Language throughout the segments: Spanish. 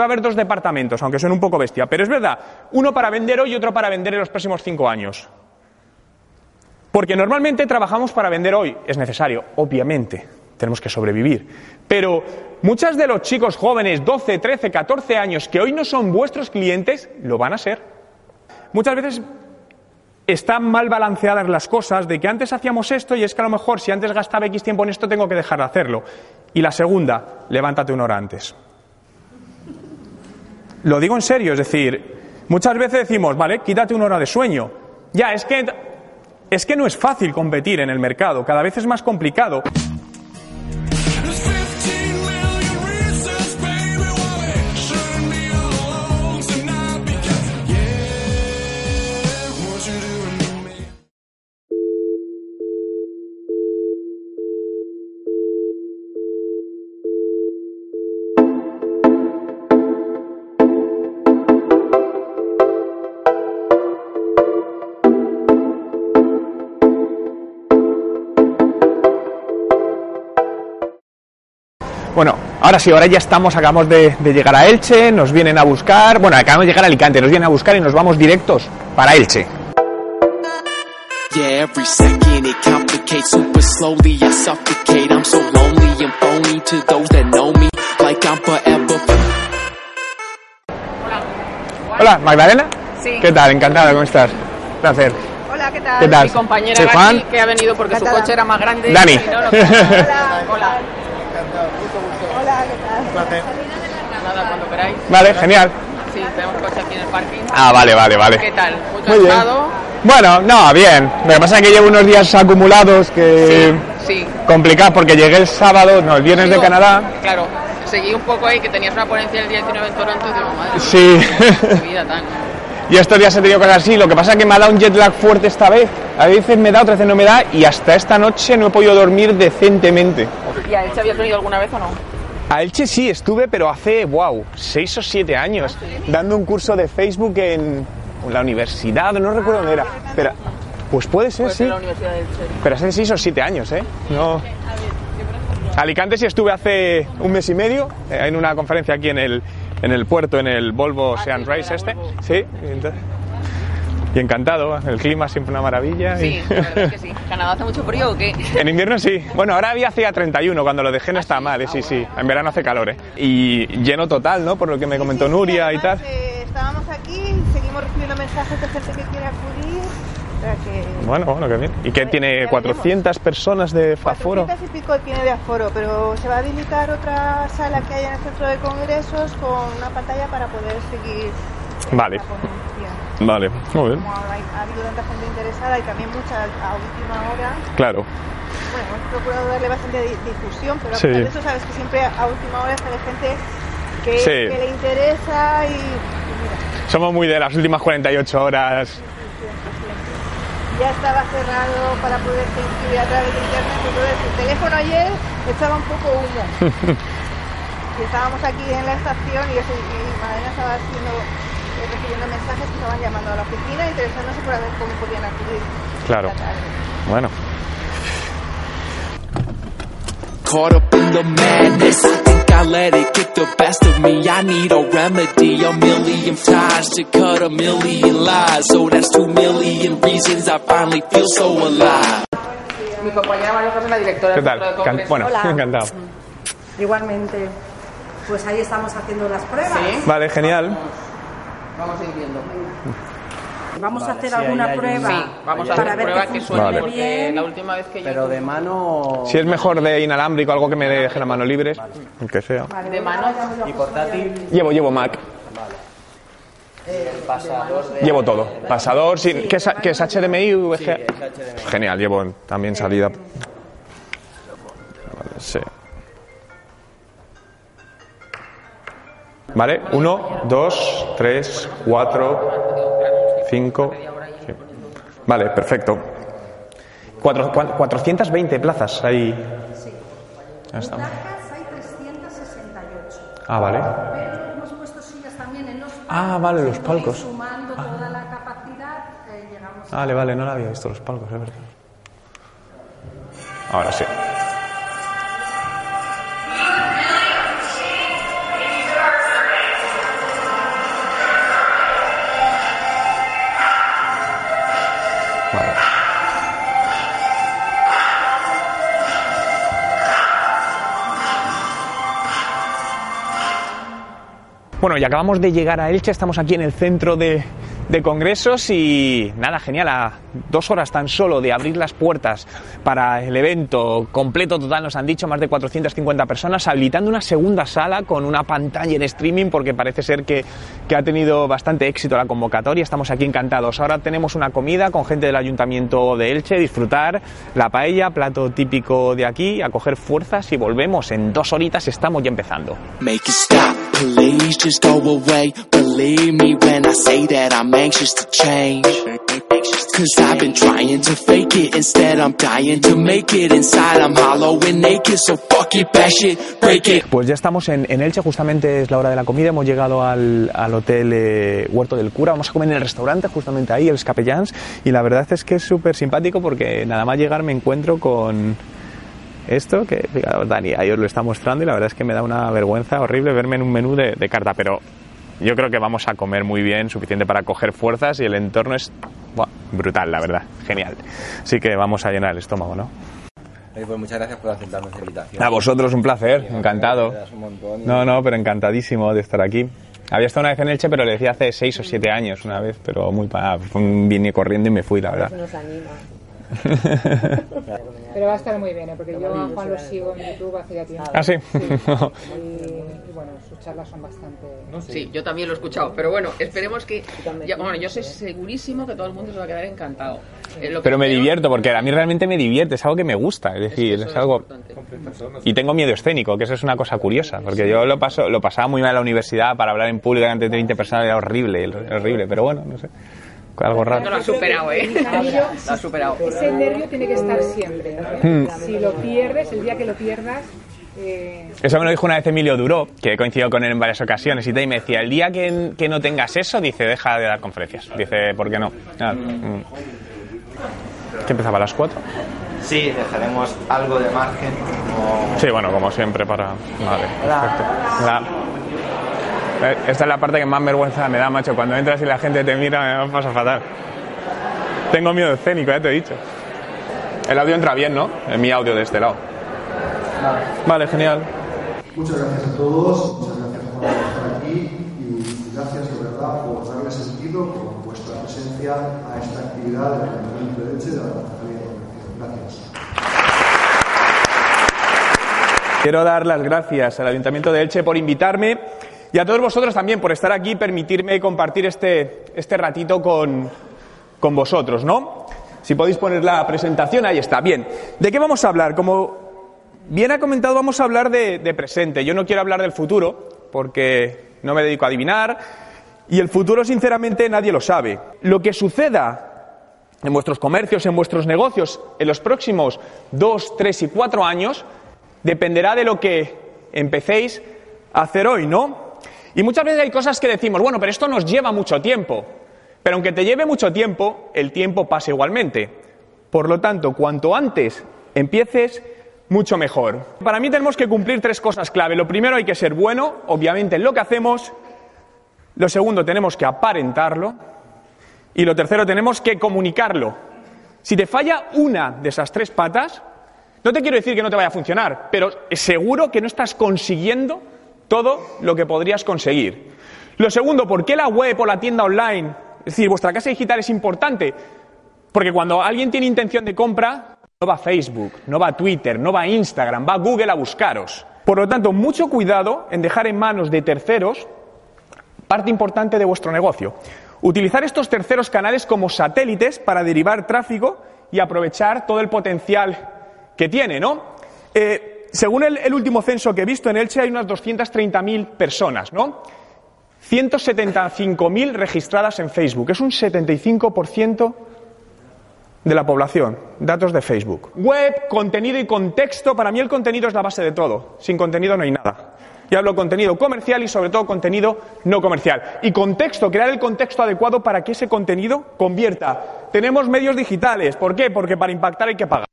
Va a haber dos departamentos, aunque son un poco bestia, pero es verdad, uno para vender hoy y otro para vender en los próximos cinco años. Porque normalmente trabajamos para vender hoy, es necesario, obviamente, tenemos que sobrevivir. Pero muchos de los chicos jóvenes, 12, 13, 14 años, que hoy no son vuestros clientes, lo van a ser. Muchas veces están mal balanceadas las cosas, de que antes hacíamos esto y es que a lo mejor si antes gastaba X tiempo en esto tengo que dejar de hacerlo. Y la segunda, levántate una hora antes. Lo digo en serio, es decir, muchas veces decimos, vale, quítate una hora de sueño. Ya, es que, es que no es fácil competir en el mercado, cada vez es más complicado. Bueno, ahora sí, ahora ya estamos, acabamos de, de llegar a Elche, nos vienen a buscar, bueno, acabamos de llegar a Alicante, nos vienen a buscar y nos vamos directos para Elche. Yeah, every second it complicates super slowly. I suffocate. I'm so lonely and phony to those that know me. Like I'm forever. Hola, Magdalena. Sí. ¿Qué tal? Encantada, ¿cómo estás? Placer. Hola, ¿qué tal? ¿Qué tal? Mi compañera Soy Juan. Gatti, que ha venido porque su coche era más grande. Dani. y no, no- Hola. Hola. Nada, cuando queráis. Vale, genial. Sí, tenemos coche aquí en el parking. Ah, vale, vale, vale. ¿Qué tal? Muy Muy bien. Bueno, no, bien. Lo que pasa es que llevo unos días acumulados que... Sí. Complicado porque llegué el sábado, no, el viernes de Canadá. Claro. Seguí un poco ahí que tenías una ponencia el día 19 en Toronto y digo, madre Sí. qué vida tan. Y estos días he tenido cosas así. Lo que pasa es que me ha dado un jet lag fuerte esta vez. A veces me da, otras veces no me da. Y hasta esta noche no he podido dormir decentemente. ¿Y a él se habías venido alguna vez o no? A Elche sí estuve, pero hace, wow, seis o siete años, dando un curso de Facebook en la universidad, no recuerdo dónde era. Pero, pues puede ser, Pues sí. en la Universidad del Che. Pero hace seis o siete años, ¿eh? No. Alicante sí estuve hace un mes y medio eh, en una conferencia aquí en el, en el puerto, en el Volvo Sean Race este. Sí, entonces- y encantado, el clima siempre una maravilla. y- Sí, la verdad es que sí. ¿Canadá hace mucho frío o qué? En invierno sí. Bueno, ahora había hacía 31, cuando lo dejé no está mal, eh, sí, sí. En verano hace calor, ¿eh? Y lleno total, ¿no? Por lo que me comentó Sí, Nuria y tal. eh, estábamos aquí, seguimos recibiendo mensajes de gente que quiere acudir. O sea que. Bueno, bueno, qué bien. ¿Y que tiene 400 personas de aforo? 400 y pico tiene de aforo, pero se va a habilitar otra sala que hay en el centro de congresos con una pantalla para poder seguir Vale. Vale, muy bien. Como ha, ha habido tanta gente interesada y también mucha a última hora, Claro. bueno, hemos procurado darle bastante di- difusión, pero a Sí. pesar de eso sabes que siempre a última hora sale gente que, Sí. que le interesa y, y mira, Somos muy de las últimas 48 horas. ya estaba cerrado para poder inscribir a través de internet, entonces el teléfono ayer echaba un poco humo. y estábamos aquí en la estación y, eso, y Madalena estaba haciendo, recibiendo mensajes que estaban llamando a la oficina interesándose por ver cómo podían acudir. Claro. Bueno. Caught up in the madness. I think I let it get the best of me. I need a remedy, a million ties to cut a million lies. So that's two million reasons I finally feel so alive. Mi compañera María José, la directora ¿Qué del tal? Centro de Can- Congresos. Bueno, Hola. encantado. Igualmente, pues ahí estamos haciendo las pruebas. Sí. Vale, genial. Vamos a ir viendo. Vamos a hacer alguna prueba Sí, vamos a para hacer ver prueba que que suene Vale. porque la última vez que yo Pero de mano Si es mejor de inalámbrico, algo que me deje la mano libre, el que sea. de mano y portátil, Llevo, llevo Mac. pasador de... Llevo todo. Pasador, sin, ¿qué, es, qué es HDMI VGA? Sí, es HDMI. Genial, llevo también salida. Vale, sí. Vale, uno, dos, tres, cuatro, cinco. sí. Vale, perfecto. Cuatro- cua- 420 plazas. Ya está. Placas hay 368. Ah, vale. Pero hemos puesto sillas también en los palcos. Ah, vale, los palcos. Sumando toda la capacidad, eh, llegamos Vale, vale, no la había visto los palcos, es verdad. Ahora sí. Bueno, y acabamos de llegar a Elche, estamos aquí en el centro de, de congresos y nada, genial, a dos horas tan solo de abrir las puertas para el evento completo total, nos han dicho más de 450 personas, habilitando una segunda sala con una pantalla en streaming porque parece ser que, que ha tenido bastante éxito la convocatoria, estamos aquí encantados. Ahora tenemos una comida con gente del Ayuntamiento de Elche, disfrutar la paella, plato típico de aquí, a coger fuerzas y volvemos. En dos horitas estamos ya empezando. Make it stop, please just go away. Believe me when I say that I'm anxious to change. Cause I've been trying to fake it, instead I'm dying to make it. Inside I'm hollow and naked, so fuck it, bash it, break it. Pues ya estamos en, en Elche, justamente es la hora de la comida, hemos llegado al, al hotel eh, Huerto del Cura, vamos a comer en el restaurante justamente ahí, el Capellans, y la verdad es que es súper simpático porque nada más llegar me encuentro con esto, que fijaos, Dani ahí os lo está mostrando y la verdad es que me da una vergüenza horrible verme en un menú de, de carta, pero yo creo que vamos a comer muy bien, suficiente para coger fuerzas y el entorno es buah, brutal, la verdad, genial. Así que vamos a llenar el estómago, ¿no? Pues muchas gracias por aceptar nuestra invitación. A vosotros un placer, encantado. Un y- No, no, pero encantadísimo de estar aquí. Había estado una vez en Elche, pero le decía hace seis o siete años una vez, pero muy pa- fue un vine corriendo y me fui, la verdad. Nos anima. Pero va a estar muy bien, ¿eh? porque yo a Juan lo sigo en YouTube hace ya tiempo. ¿Ah, sí? Y, y bueno, sus charlas son bastante... Sí, yo también lo he escuchado. Pero bueno, esperemos que. ya- bueno, yo sé segurísimo que todo el mundo se va a quedar encantado. Eh, lo Pero me divierto, porque a mí realmente me divierte, es algo que me gusta, es decir, es algo... Y tengo miedo escénico, que eso es una cosa curiosa, porque yo lo paso, lo pasaba muy mal en la universidad para hablar en público ante 20 personas, era horrible, horrible, pero bueno, no sé, algo No raro. lo has superado, ¿eh? nervio- Lo has superado. Ese nervio tiene que estar siempre. ¿eh? Si lo pierdes, el día que lo pierdas... eh, Eso me lo dijo una vez Emilio Duró, que he coincidido con él en varias ocasiones, y te- y me decía, el día que, que no tengas eso, dice, deja de dar conferencias. Dice, ¿por qué no? Ah, mm. ¿Que empezaba a las 4? Sí, dejaremos algo de margen. como- Sí, bueno, como siempre para... Vale, perfecto. La- Esta es la parte que más vergüenza me da, macho. Cuando entras y la gente te mira, me pasa fatal. Tengo miedo escénico, ya te he dicho. El audio entra bien, ¿no? En mi audio de este lado. Vale, genial. Muchas gracias a todos, muchas gracias por estar aquí y gracias de verdad por darle sentido con vuestra presencia a esta actividad del Ayuntamiento de Elche de la Concejalía de. Gracias. Quiero dar las gracias al Ayuntamiento de Elche por invitarme y a todos vosotros también por estar aquí y permitirme compartir este, este ratito con, con vosotros, ¿no? Si podéis poner la presentación, ahí está. Bien, ¿de qué vamos a hablar? Como bien ha comentado, vamos a hablar de, de presente. Yo no quiero hablar del futuro porque no me dedico a adivinar y el futuro, sinceramente, nadie lo sabe. Lo que suceda en vuestros comercios, en vuestros negocios, en los próximos dos, tres y cuatro años, dependerá de lo que empecéis a hacer hoy, ¿no? Y muchas veces hay cosas que decimos, bueno, pero esto nos lleva mucho tiempo. Pero aunque te lleve mucho tiempo, el tiempo pasa igualmente. Por lo tanto, cuanto antes empieces, mucho mejor. Para mí tenemos que cumplir tres cosas clave. Lo primero, hay que ser bueno, obviamente, en lo que hacemos. Lo segundo, tenemos que aparentarlo. Y lo tercero, tenemos que comunicarlo. Si te falla una de esas tres patas, no te quiero decir que no te vaya a funcionar, pero seguro que no estás consiguiendo todo lo que podrías conseguir. Lo segundo, ¿por qué la web o la tienda online, es decir, vuestra casa digital es importante? Porque cuando alguien tiene intención de compra, no va a Facebook, no va a Twitter, no va a Instagram, va a Google a buscaros. Por lo tanto, mucho cuidado en dejar en manos de terceros parte importante de vuestro negocio. Utilizar estos terceros canales como satélites para derivar tráfico y aprovechar todo el potencial que tiene, ¿no? Eh, según el, último censo que he visto, en Elche hay unas 230.000 personas, ¿no? 175.000 registradas en Facebook. Es un 75% de la población. Datos de Facebook. Web, contenido y contexto. Para mí el contenido es la base de todo. Sin contenido no hay nada. Y hablo contenido comercial y sobre todo contenido no comercial. Y contexto, crear el contexto adecuado para que ese contenido convierta. Tenemos medios digitales. ¿Por qué? Porque para impactar hay que pagar.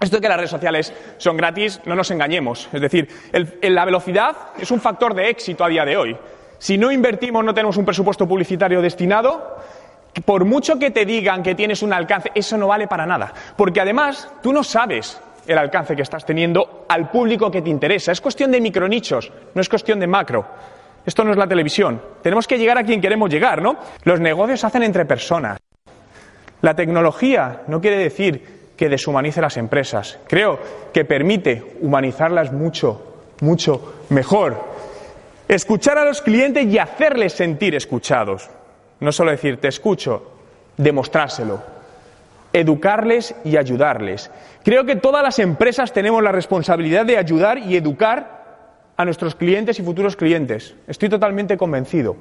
Esto de que las redes sociales son gratis, no nos engañemos. Es decir, la velocidad es un factor de éxito a día de hoy. Si no invertimos, no tenemos un presupuesto publicitario destinado, por mucho que te digan que tienes un alcance, eso no vale para nada. Porque además, tú no sabes el alcance que estás teniendo al público que te interesa. Es cuestión de micronichos, no es cuestión de macro. Esto no es la televisión. Tenemos que llegar a quien queremos llegar, ¿no? Los negocios se hacen entre personas. La tecnología no quiere decir que deshumanice las empresas. Creo que permite humanizarlas mucho, mucho mejor. Escuchar a los clientes y hacerles sentir escuchados. No solo decir te escucho, demostrárselo. Educarles y ayudarles. Creo que todas las empresas tenemos la responsabilidad de ayudar y educar a nuestros clientes y futuros clientes. Estoy totalmente convencido.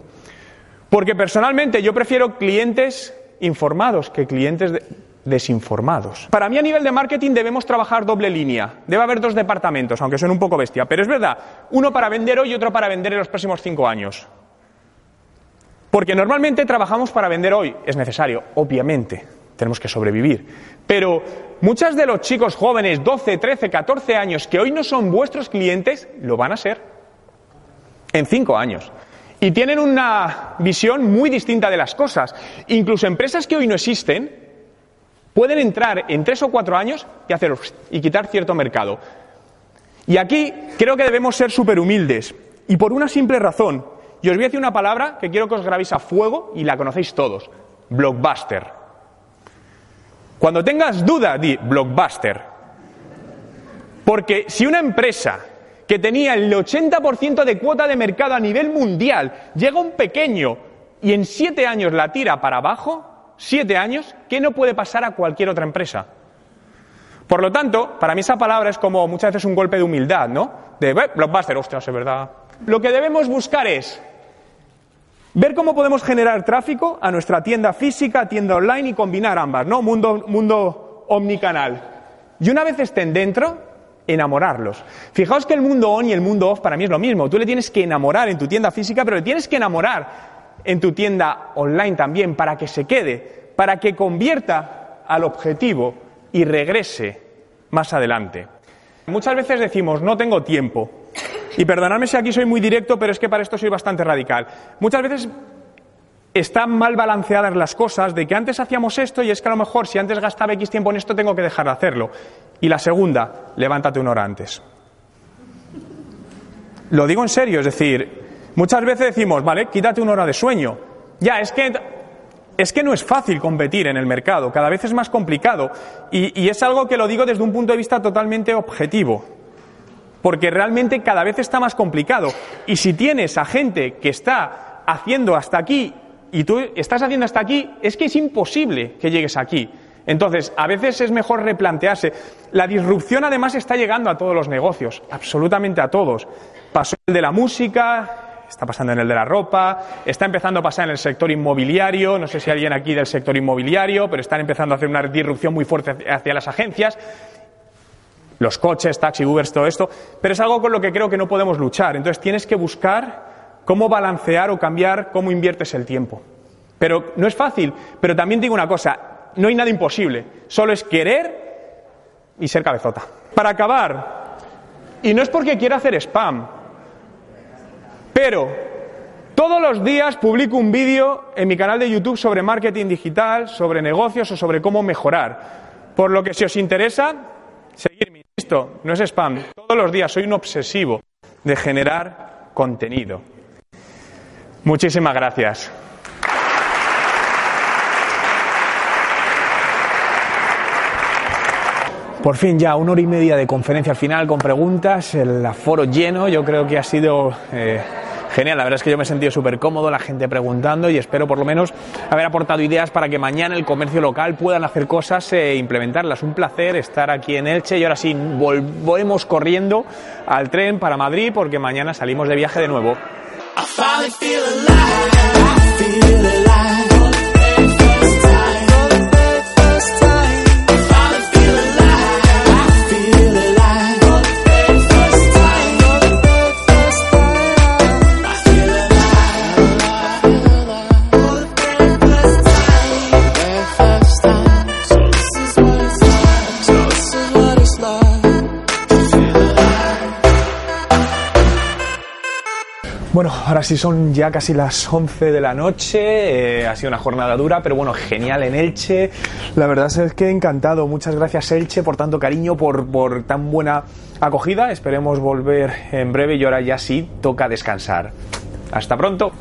Porque personalmente yo prefiero clientes informados que clientes de- desinformados. Para mí a nivel de marketing debemos trabajar doble línea. Debe haber dos departamentos, aunque son un poco bestia. Pero es verdad, uno para vender hoy y otro para vender en los próximos cinco años. Porque normalmente trabajamos para vender hoy. Es necesario, obviamente. Tenemos que sobrevivir. Pero muchos de los chicos jóvenes, 12, 13, 14 años, que hoy no son vuestros clientes, lo van a ser en cinco años. Y tienen una visión muy distinta de las cosas. Incluso empresas que hoy no existen pueden entrar en tres o cuatro años y, quitar cierto mercado. Y aquí creo que debemos ser súper humildes. Y por una simple razón. Y os voy a decir una palabra que quiero que os grabéis a fuego y la conocéis todos. Blockbuster. Cuando tengas duda, di blockbuster. Porque si una empresa que tenía el 80% de cuota de mercado a nivel mundial llega un pequeño y en siete años la tira para abajo, siete años, ¿qué no puede pasar a cualquier otra empresa? Por lo tanto, para mí esa palabra es como muchas veces un golpe de humildad, ¿no? De "Eh, blockbuster, ostras, es verdad. Lo que debemos buscar es ver cómo podemos generar tráfico a nuestra tienda física, tienda online y combinar ambas, ¿no? Mundo, mundo omnicanal. Y una vez estén dentro, enamorarlos. Fijaos que el mundo on y el mundo off para mí es lo mismo. Tú le tienes que enamorar en tu tienda física, pero le tienes que enamorar en tu tienda online también para que se quede, para que convierta al objetivo y regrese más adelante. Muchas veces decimos, no tengo tiempo. Y perdonadme si aquí soy muy directo, pero es que para esto soy bastante radical. Muchas veces están mal balanceadas las cosas de que antes hacíamos esto y es que a lo mejor si antes gastaba X tiempo en esto tengo que dejar de hacerlo. Y la segunda, levántate una hora antes. Lo digo en serio, es decir, muchas veces decimos, vale, quítate una hora de sueño. Ya, es que, es que no es fácil competir en el mercado, cada vez es más complicado. Y, y es algo que lo digo desde un punto de vista totalmente objetivo. Porque realmente cada vez está más complicado. Y si tienes a gente que está haciendo hasta aquí y tú estás haciendo hasta aquí, es que es imposible que llegues aquí. Entonces, a veces es mejor replantearse. La disrupción además está llegando a todos los negocios, absolutamente a todos. Pasó el de la música, está pasando en el de la ropa, está empezando a pasar en el sector inmobiliario, no sé si alguien aquí del sector inmobiliario, pero están empezando a hacer una disrupción muy fuerte hacia las agencias los coches, taxi, Uber, todo esto, pero es algo con lo que creo que no podemos luchar. Entonces tienes que buscar cómo balancear o cambiar cómo inviertes el tiempo. Pero no es fácil, pero también digo una cosa, no hay nada imposible, solo es querer y ser cabezota. Para acabar, y no es porque quiera hacer spam, pero todos los días publico un vídeo en mi canal de YouTube sobre marketing digital, sobre negocios o sobre cómo mejorar. Por lo que si os interesa, seguirme, insisto, no es spam. Todos los días soy un obsesivo de generar contenido. Muchísimas gracias. Por fin ya una hora y media de conferencia al final con preguntas, el aforo lleno, yo creo que ha sido eh, genial, la verdad es que yo me he sentido súper cómodo, la gente preguntando y espero por lo menos haber aportado ideas para que mañana el comercio local puedan hacer cosas e implementarlas. Un placer estar aquí en Elche y ahora sí volvemos corriendo al tren para Madrid porque mañana salimos de viaje de nuevo. casi son ya casi las 11 de la noche. Eh, ha sido una jornada dura, pero bueno, genial en Elche. La verdad es que encantado. Muchas gracias Elche por tanto cariño, por, por tan buena acogida. Esperemos volver en breve y ahora ya sí toca descansar. Hasta pronto.